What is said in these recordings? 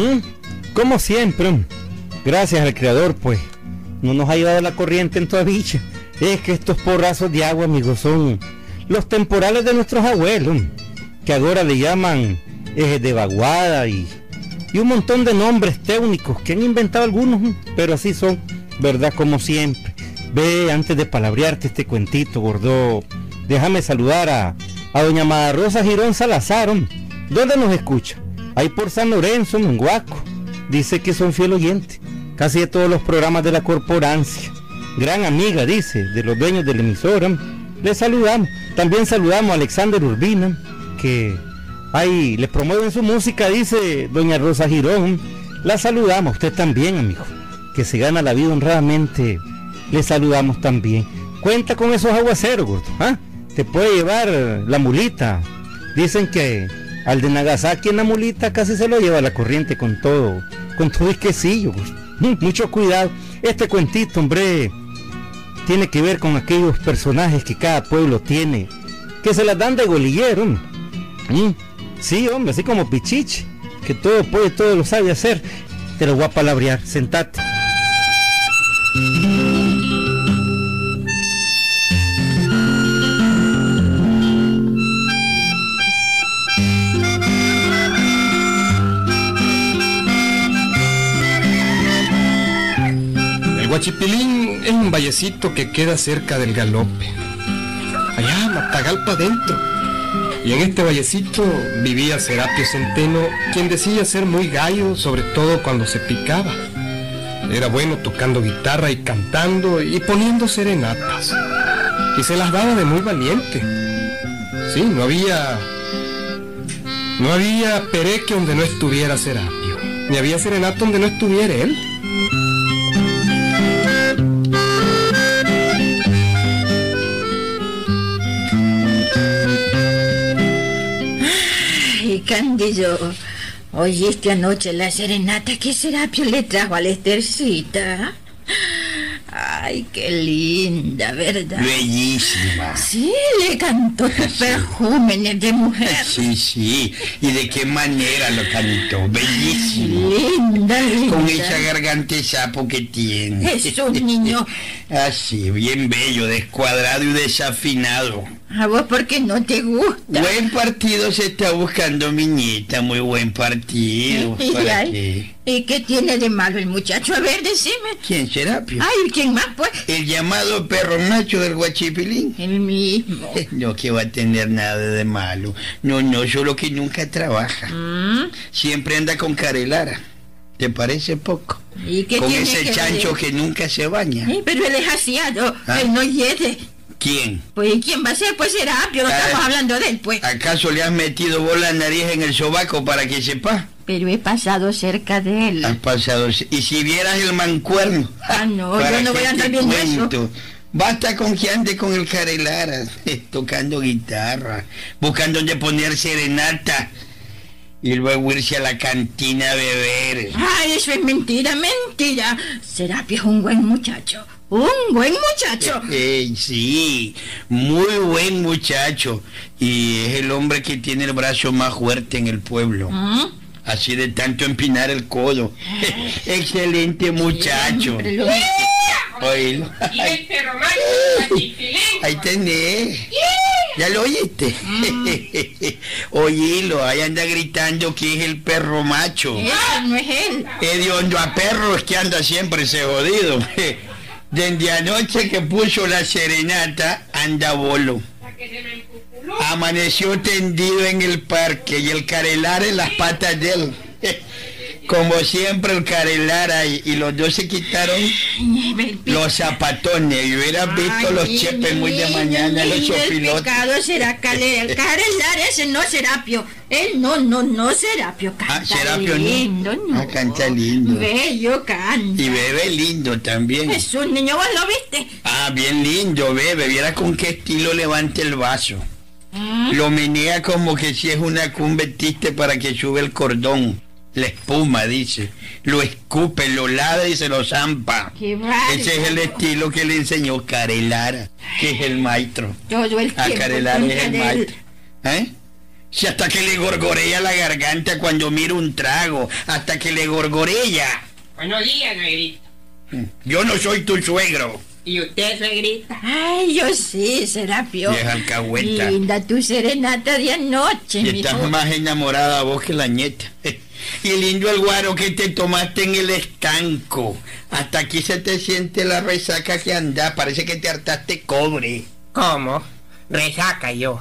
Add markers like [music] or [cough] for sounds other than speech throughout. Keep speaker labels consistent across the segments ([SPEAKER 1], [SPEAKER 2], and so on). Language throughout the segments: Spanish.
[SPEAKER 1] ¿Mm? Como siempre, gracias al creador, pues, no nos ha llevado la corriente en toda dicha. Es que estos porrazos de agua, amigos, son los temporales de nuestros abuelos, que ahora le llaman ejes de vaguada y, y un montón de nombres técnicos que han inventado algunos, pero así son, ¿verdad? Como siempre. Ve, antes de palabrearte este cuentito, gordo, déjame saludar a, a doña Mada Rosa Girón Salazar, ¿dónde nos escucha? Ahí por San Lorenzo, en Huaco. Dice que son fiel oyente, casi de todos los programas de la corporancia. Gran amiga, dice, de los dueños de la emisora. Le saludamos. También saludamos a Alexander Urbina, que ahí le promueven su música, dice doña Rosa Girón. La saludamos, usted también, amigo, que se gana la vida honradamente. Le saludamos también. Cuenta con esos aguaceros. ¿ah? Te puede llevar la mulita. Dicen que al de Nagasaki en la mulita casi se lo lleva la corriente con todo, con todo quesillo. Pues. Mucho cuidado. Este cuentito, hombre, tiene que ver con aquellos personajes que cada pueblo tiene, que se las dan de golillero. ¿Mm? Sí, hombre, así como Pichichi, que todo puede, todo lo sabe hacer. Te lo voy a palabrear, sentate.
[SPEAKER 2] Huachipilín es un vallecito que queda cerca del galope. Allá, Matagalpa adentro. Y en este vallecito vivía Serapio Centeno, quien decía ser muy gallo, sobre todo cuando se picaba. Era bueno tocando guitarra y cantando y poniendo serenatas. Y se las daba de muy valiente. Sí, no había. No había pereque donde no estuviera Serapio. Ni había serenata donde no estuviera él.
[SPEAKER 3] Candillo, ¿oíste anoche la serenata que Serapio le trajo a la Estercita? Ay, qué linda, ¿verdad?
[SPEAKER 4] Bellísima.
[SPEAKER 3] Sí, le cantó tus perjúmenes de mujer.
[SPEAKER 4] Sí, sí. ¿Y de qué manera lo cantó? Bellísimo.
[SPEAKER 3] Linda, linda.
[SPEAKER 4] Con esa garganta de sapo que tiene.
[SPEAKER 3] Es un niño. [laughs]
[SPEAKER 4] Así, bien bello, descuadrado y desafinado.
[SPEAKER 3] ¿A vos por qué no te gusta?
[SPEAKER 4] Buen partido se está buscando mi nieta, muy buen partido. [laughs]
[SPEAKER 3] ¿Y,
[SPEAKER 4] ¿Para
[SPEAKER 3] ay,
[SPEAKER 4] qué?
[SPEAKER 3] ¿Y qué tiene de malo el muchacho? A ver, decime.
[SPEAKER 4] ¿Quién será, Pio?
[SPEAKER 3] Ay, ¿quién más, pues?
[SPEAKER 4] El llamado perro macho del guachipilín.
[SPEAKER 3] El mismo. [laughs]
[SPEAKER 4] No que va a tener nada de malo. No, no, solo que nunca trabaja.
[SPEAKER 3] ¿Mm?
[SPEAKER 4] Siempre anda con carelara. ¿Te parece poco?
[SPEAKER 3] ¿Y qué
[SPEAKER 4] con
[SPEAKER 3] tiene
[SPEAKER 4] ese
[SPEAKER 3] que
[SPEAKER 4] chancho
[SPEAKER 3] ver?
[SPEAKER 4] que nunca se baña.
[SPEAKER 3] Pero él es asiado,
[SPEAKER 4] Ah.
[SPEAKER 3] él no hiede.
[SPEAKER 4] ¿Quién?
[SPEAKER 3] Pues ¿y ¿quién va a ser? Pues Serapio, no
[SPEAKER 4] Ah.
[SPEAKER 3] estamos hablando de él, pues.
[SPEAKER 4] ¿Acaso le has metido vos la nariz en el sobaco para que sepa?
[SPEAKER 3] Pero he pasado cerca de él.
[SPEAKER 4] Has pasado. Y si vieras el mancuerno.
[SPEAKER 3] Ah, no,
[SPEAKER 4] ¿Para
[SPEAKER 3] yo no voy a andar viendo eso.
[SPEAKER 4] cuento? Basta con que ande con el carelara, [laughs] tocando guitarra, buscando donde poner serenata y luego irse a la cantina a beber.
[SPEAKER 3] Ay, eso es mentira, mentira. Serapio es un buen muchacho. Un buen muchacho.
[SPEAKER 4] Ey, sí, muy buen muchacho. Y es el hombre que tiene el brazo más fuerte en el pueblo.
[SPEAKER 3] ¿Mm?
[SPEAKER 4] Así de tanto empinar el codo. [laughs] Excelente muchacho.
[SPEAKER 3] Siempre lo-
[SPEAKER 4] Oílo.
[SPEAKER 5] Este
[SPEAKER 4] ahí tenés. ¿Ya lo oíste? [laughs] Oílo, ahí anda gritando que es el perro macho.
[SPEAKER 3] Ese no es él.
[SPEAKER 4] Es de hondo a perro es que anda siempre ese jodido. [laughs] Desde anoche que puso la serenata, anda bolo. Amaneció tendido en el parque y el carelar en las patas de él. [laughs] Como siempre el carelar ahí, y los dos se quitaron
[SPEAKER 3] Ay,
[SPEAKER 4] los zapatones. Y hubieras visto los chepes muy de mañana, los
[SPEAKER 3] niño, El
[SPEAKER 4] chopilotes.
[SPEAKER 3] pecado será caler, carelar ese no Serapio. Él no, no, no Serapio. Canta
[SPEAKER 4] Ah, Serapio no.
[SPEAKER 3] lindo, no.
[SPEAKER 4] Ah, canta lindo.
[SPEAKER 3] Bello canta.
[SPEAKER 4] Y bebe lindo también.
[SPEAKER 3] Es un niño, ¿vos lo viste?
[SPEAKER 4] Ah, bien lindo, bebe. Viera con qué estilo levanta el vaso.
[SPEAKER 3] ¿Mm?
[SPEAKER 4] Lo menea como que si es una cumbetiste para que sube el cordón. La espuma, dice. Lo escupe, lo ladra y se lo zampa.
[SPEAKER 3] Qué.
[SPEAKER 4] Ese es el estilo que le enseñó Carelara, que es el maestro.
[SPEAKER 3] Todo el
[SPEAKER 4] A. Carelara es el maestro. ¿Eh? Si hasta que le gorgorea la garganta cuando mira un trago, hasta que le gorgorea.
[SPEAKER 5] Buenos días, suegrita.
[SPEAKER 4] Yo no soy tu suegro.
[SPEAKER 5] ¿Y usted, suegrita?
[SPEAKER 3] Ay, yo sí, Serapio.
[SPEAKER 4] Vieja alcahueta.
[SPEAKER 3] Linda tu serenata de anoche,
[SPEAKER 4] Y
[SPEAKER 3] mi
[SPEAKER 4] estás más enamorada vos que la nieta. [laughs] Y lindo el guaro que te tomaste en el estanco. Hasta aquí se te siente la resaca que anda. Parece que te hartaste cobre.
[SPEAKER 5] ¿Cómo? Resaca yo.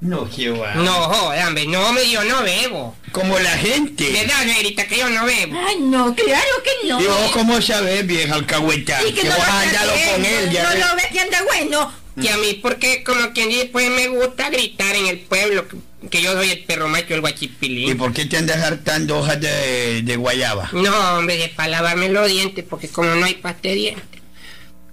[SPEAKER 4] No, Jehová.
[SPEAKER 5] No, joder, hombre, no, me yo no bebo.
[SPEAKER 4] Como la gente.
[SPEAKER 5] ¿Verdad, suegrita, que yo no bebo?
[SPEAKER 3] Ay, no, claro que no.
[SPEAKER 4] Y vos, ¿cómo sabés, vieja alcahueta?
[SPEAKER 3] Y
[SPEAKER 4] Que
[SPEAKER 3] que no
[SPEAKER 4] vos
[SPEAKER 3] lo
[SPEAKER 4] has
[SPEAKER 3] está
[SPEAKER 4] andado con él, ya
[SPEAKER 3] No lo ves que anda bueno.
[SPEAKER 5] Y a mí, porque como quien dice, pues me gusta gritar en el pueblo que, yo soy el perro macho, el
[SPEAKER 4] ¿Y
[SPEAKER 5] guachipilín.
[SPEAKER 4] por qué te andas hartando hojas de, de guayaba?
[SPEAKER 5] No, hombre, de para lavarme los dientes, porque como no hay pasta de dientes.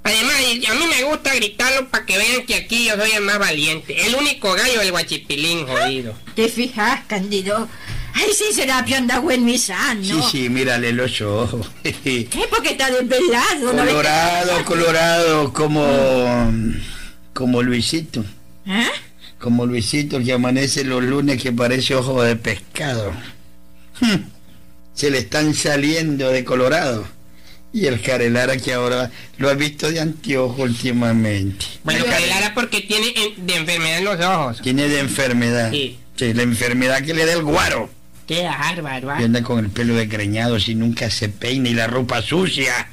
[SPEAKER 5] Además, y- a mí me gusta gritarlo para que vean que aquí yo soy el más valiente. El único gallo del guachipilín, jodido.
[SPEAKER 3] ¿Te fijas, Candido? Ay, sí, Serapio anda buen y sano.
[SPEAKER 4] Sí, sí, mírale los ojos. [laughs]
[SPEAKER 3] ¿Qué? Porque está desvelado. ¿no ves que-
[SPEAKER 4] colorado, colorado, como... Como Luisito.
[SPEAKER 3] ¿Ah?
[SPEAKER 4] Como Luisito que amanece los lunes que parece ojo de pescado. Hmm, Se le están saliendo de colorado. Y el Carelara que ahora lo ha visto de anteojo últimamente.
[SPEAKER 5] Bueno, Carelara porque tiene en- de enfermedad en los ojos.
[SPEAKER 4] Tiene de enfermedad.
[SPEAKER 5] Sí.
[SPEAKER 4] Sí, la enfermedad que le da el guaro.
[SPEAKER 5] Qué bárbaro, ¿ah?
[SPEAKER 4] Y anda con el pelo desgreñado, si nunca se peina y la ropa sucia.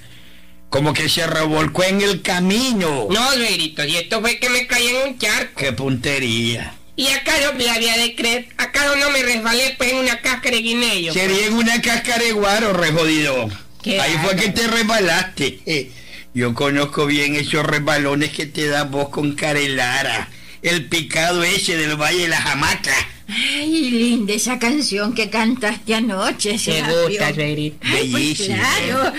[SPEAKER 4] Como que se revolcó en el camino.
[SPEAKER 5] No, suegrito, y esto fue que me caí en un charco.
[SPEAKER 4] ¡Qué puntería!
[SPEAKER 5] Y acá no me había de creer, acá no me resbalé pues en una cáscara de guineo.
[SPEAKER 4] Sería en una cáscara de guaro, re jodido.
[SPEAKER 5] Qué
[SPEAKER 4] Ahí fue que te resbalaste. Eh, [laughs] Yo conozco bien esos resbalones que te da vos con Carelara. El picado ese del Valle de la Jamaca.
[SPEAKER 3] Ay, linda esa canción que cantaste anoche,
[SPEAKER 5] Te gusta, suegrito.
[SPEAKER 3] Ay, pues claro.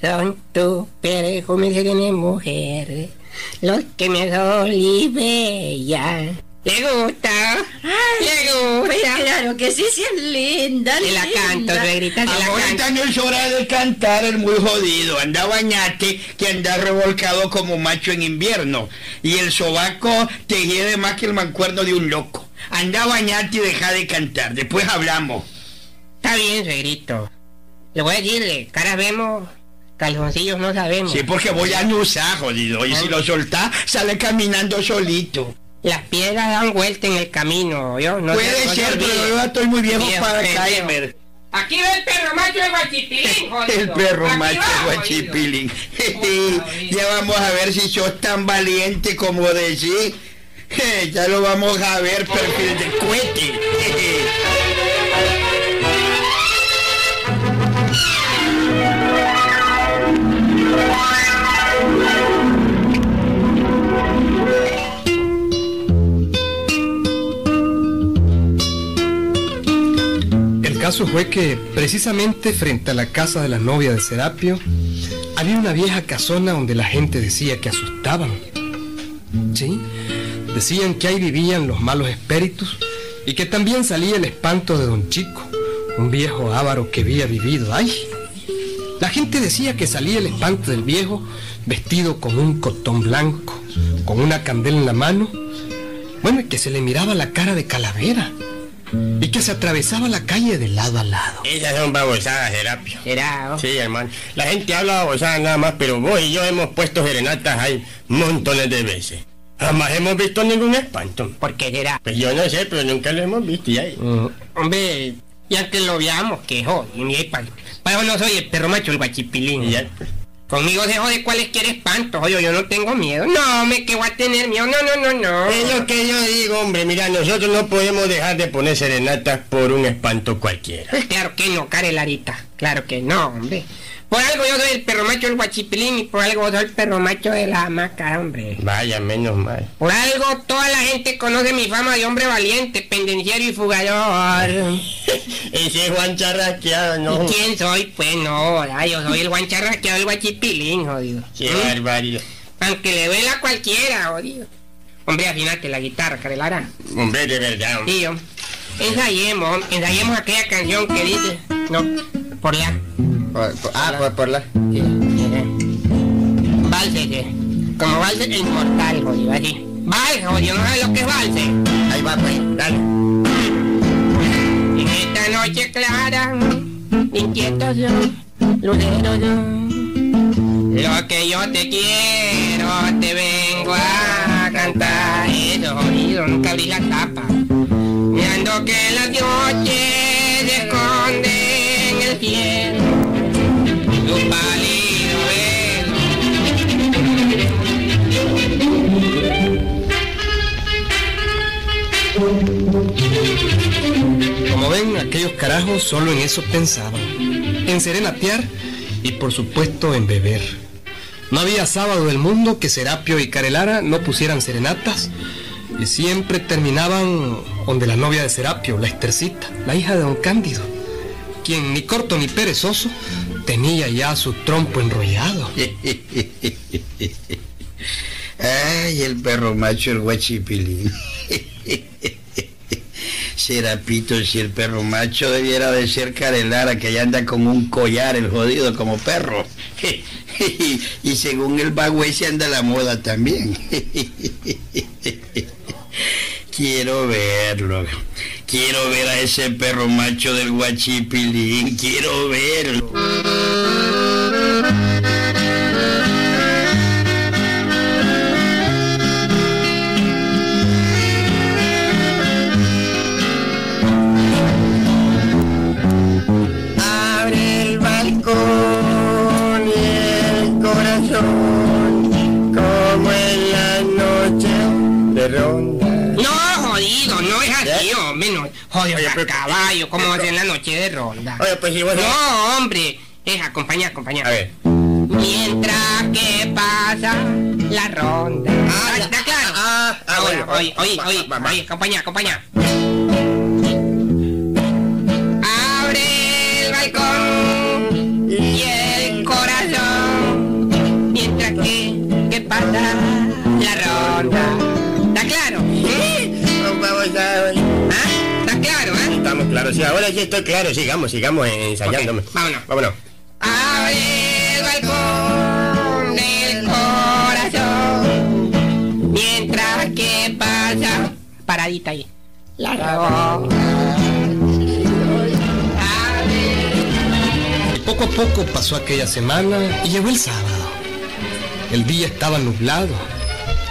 [SPEAKER 5] Son tus perfumes de mujer, los que me y bella. ¿Le gusta? ¿Le
[SPEAKER 3] Pues
[SPEAKER 5] gusta?
[SPEAKER 3] claro que sí, sí es linda,
[SPEAKER 5] Te la canto, suegrita, te la
[SPEAKER 4] Ahorita
[SPEAKER 5] canto.
[SPEAKER 4] no es hora de cantar el muy jodido. Anda bañate que anda revolcado como macho en invierno. Y el sobaco te hiede más que el mancuerno de un loco. Anda bañate y deja de cantar. Después hablamos.
[SPEAKER 5] Está bien, suegrito. Le voy a decirle, caras vemos, calzoncillos no sabemos.
[SPEAKER 4] Sí, porque voy a usar, jodido. Y si lo soltás, sale caminando solito.
[SPEAKER 5] Las piedras dan vuelta en el camino, ¿yo? No
[SPEAKER 4] Puede
[SPEAKER 5] no
[SPEAKER 4] ser, pero yo estoy muy viejo
[SPEAKER 5] Viejo,
[SPEAKER 4] para caerme.
[SPEAKER 5] Aquí va el perro macho de Guachipilín, [laughs] jodido.
[SPEAKER 4] El perro
[SPEAKER 5] Aquí
[SPEAKER 4] macho
[SPEAKER 5] jodido.
[SPEAKER 4] guachipilín. [laughs] ya vamos a ver si sos tan valiente como decís. [laughs] ya lo vamos a ver, perfil de cohete.
[SPEAKER 2] Caso fue que precisamente frente a la casa de la novia de Serapio había una vieja casona donde la gente decía que asustaban. ¿Sí? Decían que ahí vivían los malos espíritus y que también salía el espanto de don Chico, un viejo avaro que había vivido ahí. La gente decía que salía el espanto del viejo vestido con un cotón blanco, con una candela en la mano, bueno, y que se le miraba la cara de calavera y que se atravesaba la calle de lado a lado.
[SPEAKER 6] Esas son babosadas, Serapio.
[SPEAKER 5] Será.
[SPEAKER 6] Sí, hermano. La gente habla babosadas nada más, pero vos y yo hemos puesto serenatas ahí montones de veces. Jamás hemos visto ningún espanto.
[SPEAKER 5] ¿Por qué será?
[SPEAKER 6] Pues yo no sé, pero nunca lo hemos visto y ahí.
[SPEAKER 5] Hombre, ya que lo veamos, que jode. Y mire, pa- para no soy el perro macho, el guachipilín.
[SPEAKER 6] Y ya, pues.
[SPEAKER 5] Conmigo se jode cualquier espanto, oye, yo no tengo miedo. No, me que voy a tener miedo. No, no, no, no.
[SPEAKER 6] Es lo que yo digo, hombre. Mira, nosotros no podemos dejar de poner serenatas por un espanto cualquiera.
[SPEAKER 5] Pues claro que no, Carelarita. Claro que no, hombre. Por algo yo soy el perro macho del guachipilín y por algo soy el perro macho de la hamaca, hombre.
[SPEAKER 6] Vaya, menos mal.
[SPEAKER 5] Por algo toda la gente conoce mi fama de hombre valiente, pendenciero y fugador. [laughs]
[SPEAKER 6] Ese es Juan Charrasqueado, ¿no?
[SPEAKER 5] ¿Y quién soy? Pues no, ¿verdad? yo soy el guancharrasqueado del guachipilín, jodido.
[SPEAKER 6] Qué
[SPEAKER 5] ¿Mm?
[SPEAKER 6] barbaridad.
[SPEAKER 5] Aunque le duela a cualquiera, jodido. Hombre, afinate la guitarra, Carelara.
[SPEAKER 6] Hombre, de verdad. hombre.
[SPEAKER 5] Tío, ensayemos, ensayemos aquella canción que dice... No, por la...
[SPEAKER 6] ah, por, por la...
[SPEAKER 5] Sí. Valse. Como valse el inmortal, jodido, así. Vale, jodido, no sabes lo que es valse.
[SPEAKER 6] Ahí va, pues, dale.
[SPEAKER 5] En esta noche clara, inquieto yo, lucero yo. Lo que yo te quiero, te vengo a cantar. Eso, jodido, nunca abrí la tapa. Mirando que las noches
[SPEAKER 2] Como ven, aquellos carajos solo en eso pensaban. En serenatear y por supuesto en beber. No había sábado del mundo que Serapio y Carelara no pusieran serenatas y siempre terminaban donde la novia de Serapio, la Estercita, la hija de don Cándido, quien ni corto ni perezoso tenía ya su trompo enrollado. [laughs]
[SPEAKER 4] Ay, el perro macho, el guachipilín. Serapito, si el perro macho debiera de ser Carelara, que ya anda como un collar el jodido como perro. [laughs] y según el bagüe anda la moda también. [laughs] Quiero verlo. Quiero ver a ese perro macho del guachipilín. Quiero verlo.
[SPEAKER 5] Jodido,
[SPEAKER 6] Oye, pero-
[SPEAKER 5] caballo, ¿cómo va a ser en la noche de ronda?
[SPEAKER 6] Oye, pues si vos...
[SPEAKER 5] No, hombre, es acompañar, acompañar.
[SPEAKER 6] A ver.
[SPEAKER 5] Mientras que pasa la ronda.
[SPEAKER 6] Ah, ya.
[SPEAKER 5] ¿Está claro?
[SPEAKER 6] Ah, ah,
[SPEAKER 5] Ahora,
[SPEAKER 6] bueno,
[SPEAKER 5] oye, oye,
[SPEAKER 6] va,
[SPEAKER 5] oye,
[SPEAKER 6] va, va.
[SPEAKER 5] oye, acompaña, acompaña. Abre el balcón y el corazón. Mientras que, que pasa la ronda.
[SPEAKER 6] Claros, sí, ahora sí estoy claro, sigamos, sigamos ensayándome.
[SPEAKER 5] Ok, vámonos.
[SPEAKER 6] Vámonos.
[SPEAKER 5] Abre el balcón del corazón mientras que pasa paradita ahí la ronda.
[SPEAKER 2] Y poco a poco pasó aquella semana y llegó el sábado. El día estaba nublado,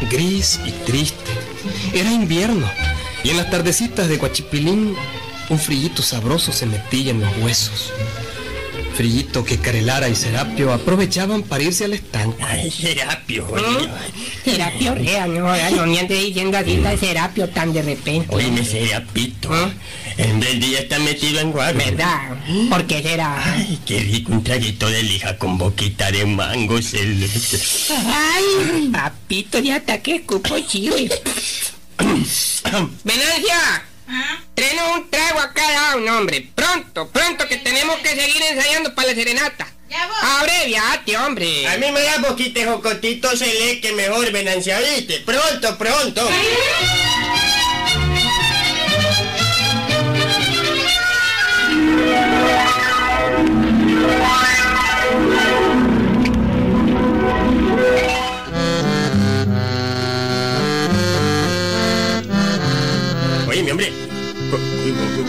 [SPEAKER 2] gris y triste. Era invierno y en las tardecitas de Guachipilín un frillito sabroso se metía en los huesos. Frillito que Carelara y Serapio aprovechaban para irse al estanque.
[SPEAKER 6] Ay, Serapio,
[SPEAKER 5] ¿Mm? Serapio Rea, no, ahora no me andes diciendo así de Serapio tan de repente.
[SPEAKER 6] Oíme, Serapito.
[SPEAKER 5] ¿Ah?
[SPEAKER 6] En vez día está metido en guardia.
[SPEAKER 5] ¿Verdad? ¿Por qué será?
[SPEAKER 6] Ay, qué rico un traguito de lija con boquita de mango celeste.
[SPEAKER 5] Ay, papito, ya hasta que escupo chile. [coughs] Venancia, un trago a cada uno, hombre. Pronto, pronto que tenemos que seguir ensayando para la serenata.
[SPEAKER 3] Ya voy.
[SPEAKER 5] Abreviate, hombre.
[SPEAKER 6] A mí me da boquita de jocotito, se lee que mejor venancia, ¿viste? Pronto, pronto.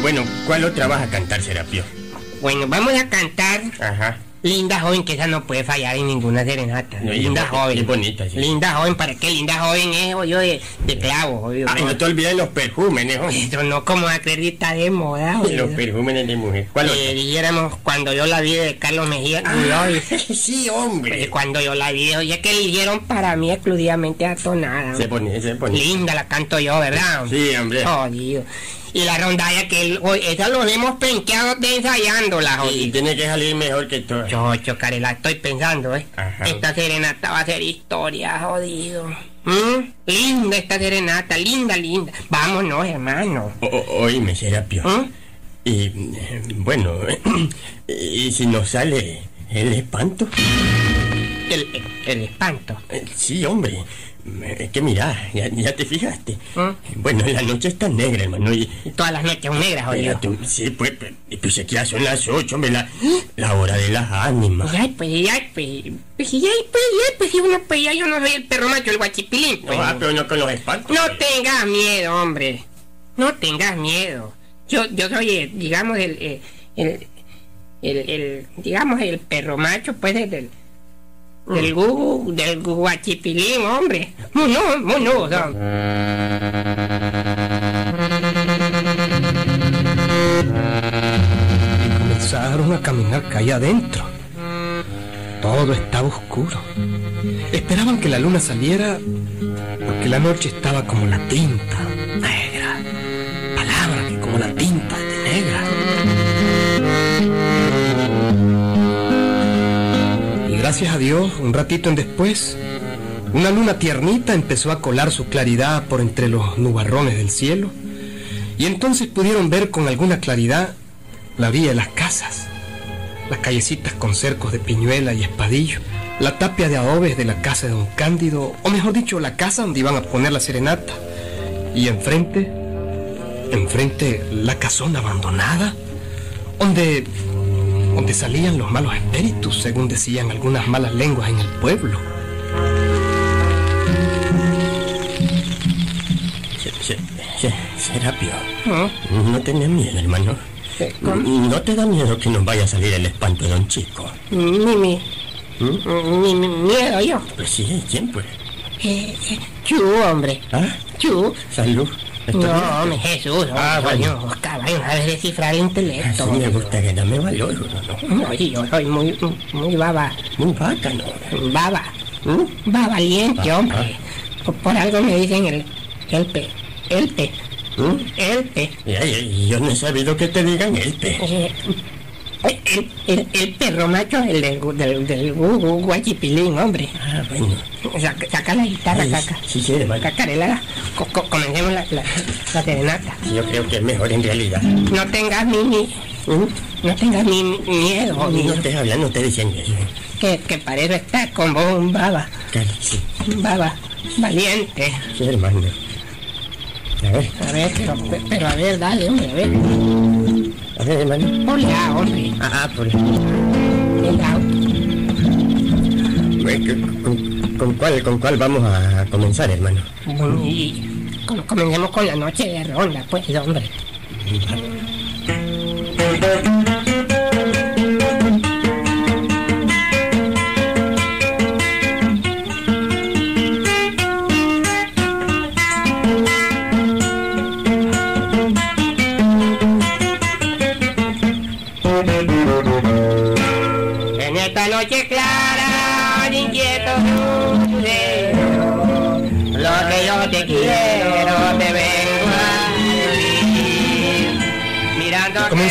[SPEAKER 6] Bueno, ¿cuál otra vas a cantar, Serapio?
[SPEAKER 5] Bueno, vamos a cantar
[SPEAKER 6] Ajá.
[SPEAKER 5] Linda joven, que esa no puede fallar en ninguna serenata.
[SPEAKER 6] No,
[SPEAKER 5] linda
[SPEAKER 6] es
[SPEAKER 5] joven.
[SPEAKER 6] es bonita, sí.
[SPEAKER 5] Linda joven, ¿para qué? Linda joven es yo de, de clavo, jodido.
[SPEAKER 6] Ah, no te olvides los perjúmenes, hombre.
[SPEAKER 5] Eso no como acredita de moda, [laughs]
[SPEAKER 6] Los perjúmenes de mujer. ¿Cuál
[SPEAKER 5] Eh, dijéramos cuando yo la vi de Carlos Mejía
[SPEAKER 6] otra? [laughs] Sí,
[SPEAKER 5] Pues
[SPEAKER 6] hombre.
[SPEAKER 5] cuando yo la vi, oye, que eligieron para mí exclusivamente a tonada.
[SPEAKER 6] Se pone, se pone.
[SPEAKER 5] Linda la canto yo, ¿verdad?
[SPEAKER 6] Sí, hombre.
[SPEAKER 5] Jodido. Y la rondalla que oye, esa lo hemos penqueado de ensayándola,
[SPEAKER 6] Y
[SPEAKER 5] jodido.
[SPEAKER 6] tiene que salir mejor que todo.
[SPEAKER 5] Yo, chocaré, la estoy pensando, ¿eh?
[SPEAKER 6] Ajá.
[SPEAKER 5] Esta serenata va a ser historia, jodido. ¿Mm? Linda esta serenata, linda, linda. Vámonos, hermano.
[SPEAKER 6] O- o- Oíme, Serapio.
[SPEAKER 5] ¿Mm?
[SPEAKER 6] Y eh, bueno, [clears throat] y si nos sale el espanto.
[SPEAKER 5] El, el espanto.
[SPEAKER 6] Eh, Sí, hombre. Es que mira, ya, ya te fijaste.
[SPEAKER 5] ¿Mm?
[SPEAKER 6] Bueno, la noche está negra, hermano. Y,
[SPEAKER 5] Todas las noches son negras, oye.
[SPEAKER 6] Tú- sí, pues, pues, pues ya son las ocho, hombre, la, la hora de las ánimas.
[SPEAKER 5] Ya, pues, ya, pues, pues, ya, pues, ya, pues, si uno, pues, ya, yo no soy el perro macho, el guachipilín, pues.
[SPEAKER 6] Ah, pero no con los espantos.
[SPEAKER 5] No tengas miedo, hombre. No tengas miedo. Yo, yo soy, eh, digamos, el, eh, el, el, el, digamos, el perro macho, pues, del, del, gu, del guachipilín, hombre. Muno, muno,
[SPEAKER 2] y comenzaron a caminar calle adentro. Todo estaba oscuro. Esperaban que la luna saliera porque la noche estaba como la tinta negra. Palabra que como la tinta gracias a Dios, un ratito en después, una luna tiernita empezó a colar su claridad por entre los nubarrones del cielo. Y entonces pudieron ver con alguna claridad la orilla de las casas, las callecitas con cercos de piñuela y espadillo, la tapia de adobes de la casa de don Cándido, o mejor dicho, la casa donde iban a poner la serenata. Y enfrente, enfrente, la casona abandonada, donde, donde salían los malos espíritus, según decían algunas malas lenguas en el pueblo.
[SPEAKER 6] Se- se- se- Serapio,
[SPEAKER 5] ¿Mm?
[SPEAKER 6] no tenés miedo, hermano. ¿No te da miedo que nos vaya a salir el espanto de don Chico?
[SPEAKER 5] Ni, mi, ni, mi miedo yo.
[SPEAKER 6] Pues sí, ¿quién pues?
[SPEAKER 5] Eh, eh, Chu, hombre.
[SPEAKER 6] ¿Ah?
[SPEAKER 5] Chu.
[SPEAKER 6] Salud.
[SPEAKER 5] No, hombre, Jesús.
[SPEAKER 6] Ah,
[SPEAKER 5] hombre,
[SPEAKER 6] bueno.
[SPEAKER 5] coño, caballo, sabes descifrar el intelecto.
[SPEAKER 6] Así me gusta que dame valor, ¿no?
[SPEAKER 5] No, y yo soy muy, muy baba,
[SPEAKER 6] Muy bacano.
[SPEAKER 5] baba,
[SPEAKER 6] ¿Mm?
[SPEAKER 5] va valiente,
[SPEAKER 6] Ah,
[SPEAKER 5] hombre. Por, por algo me dicen el, el pe, el pe,
[SPEAKER 6] ¿Mm?
[SPEAKER 5] el pe.
[SPEAKER 6] Ya, ya, yo no he sabido que te digan el pe.
[SPEAKER 5] Eh, el, el, el perro macho, el del, del, del gu- guachipilín, hombre.
[SPEAKER 6] Ah, bueno.
[SPEAKER 5] Saca, saca la guitarra,
[SPEAKER 6] Ay,
[SPEAKER 5] caca.
[SPEAKER 6] Sí, sí, hermano.
[SPEAKER 5] Cacarela, co- co- comencemos la, la, la serenata.
[SPEAKER 6] Yo creo que es mejor en realidad.
[SPEAKER 5] No tengas mi, ni, no tengas mi miedo,
[SPEAKER 6] No, no estoy hablando, estoy diciendo eso.
[SPEAKER 5] que, que parece estar con vos un baba,
[SPEAKER 6] Claro, sí,
[SPEAKER 5] baba, valiente.
[SPEAKER 6] sí, hermano. A ver,
[SPEAKER 5] A ver, pero, pero a ver, dale, hombre, a ver. Hola, hombre.
[SPEAKER 6] Ah, por ¿Con, con- con cuál, ¿Con cuál vamos a comenzar, hermano?
[SPEAKER 5] Y com- comencemos con la noche de ronda, pues, hombre.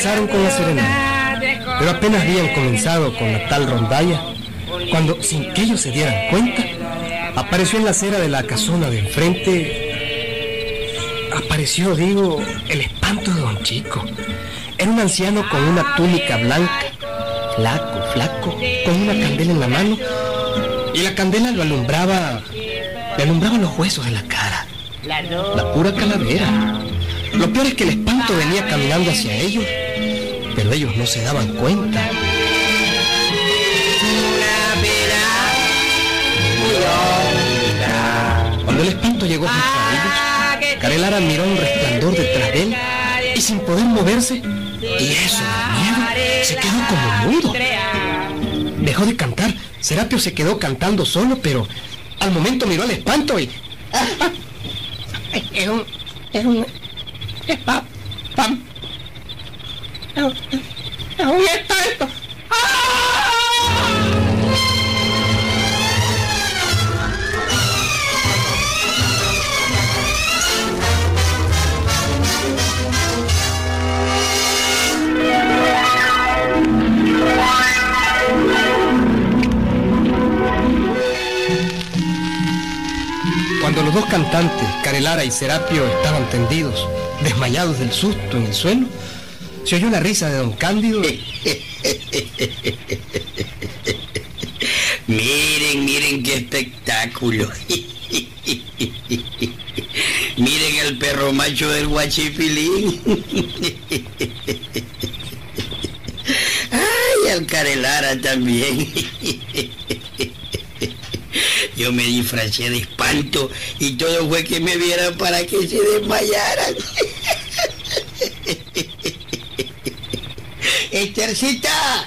[SPEAKER 2] Comenzaron con la serenata, pero apenas habían comenzado con la tal rondalla, cuando, sin que ellos se dieran cuenta, apareció en la acera de la casona de enfrente, apareció, digo, el espanto de don Chico. Era un anciano con una túnica blanca, flaco, flaco, con una candela en la mano, y la candela lo alumbraba, le alumbraba los huesos de la cara, la pura calavera. Lo peor es que el espanto venía caminando hacia ellos, pero ellos no se daban cuenta. Cuando el espanto llegó junto a ellos, Carelara miró un resplandor detrás de él y sin poder moverse, y eso del miedo, se quedó como mudo. Dejó de cantar, Serapio se quedó cantando solo, pero al momento miró al espanto y
[SPEAKER 5] Es un. Es un. Es pa. pam. Es un, es un espanto.
[SPEAKER 2] Cuando los dos cantantes, Carelara y Serapio, estaban tendidos, desmayados del susto en el suelo, se oyó la risa de don Cándido [laughs]
[SPEAKER 4] Miren, miren qué espectáculo. [laughs] Miren el perro macho del guachipilín. [laughs] Ay, al Carelara también. Yo me disfracé de espanto y todo fue que me vieran para que se desmayaran. Estercita,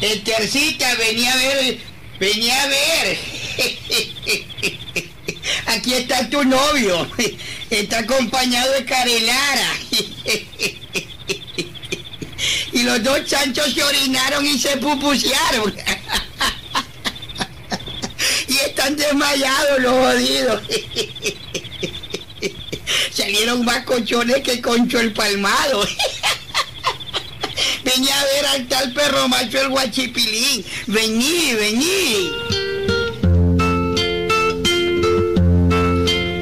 [SPEAKER 4] Estercita, venía a ver, venía a ver. [laughs] Aquí está tu novio. [laughs] Está acompañado de Carelara. [laughs] Y los dos chanchos se orinaron y se pupusearon. Y están desmayados los jodidos. Salieron más colchones que concho el palmado. Venía a ver al tal perro macho el guachipilín. Vení, vení.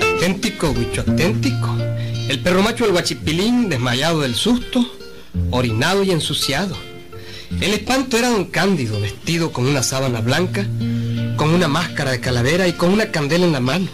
[SPEAKER 2] Auténtico, bicho, auténtico. El perro macho del guachipilín, desmayado del susto, orinado y ensuciado. El espanto era don Cándido, vestido con una sábana blanca, con una máscara de calavera y con una candela en la mano.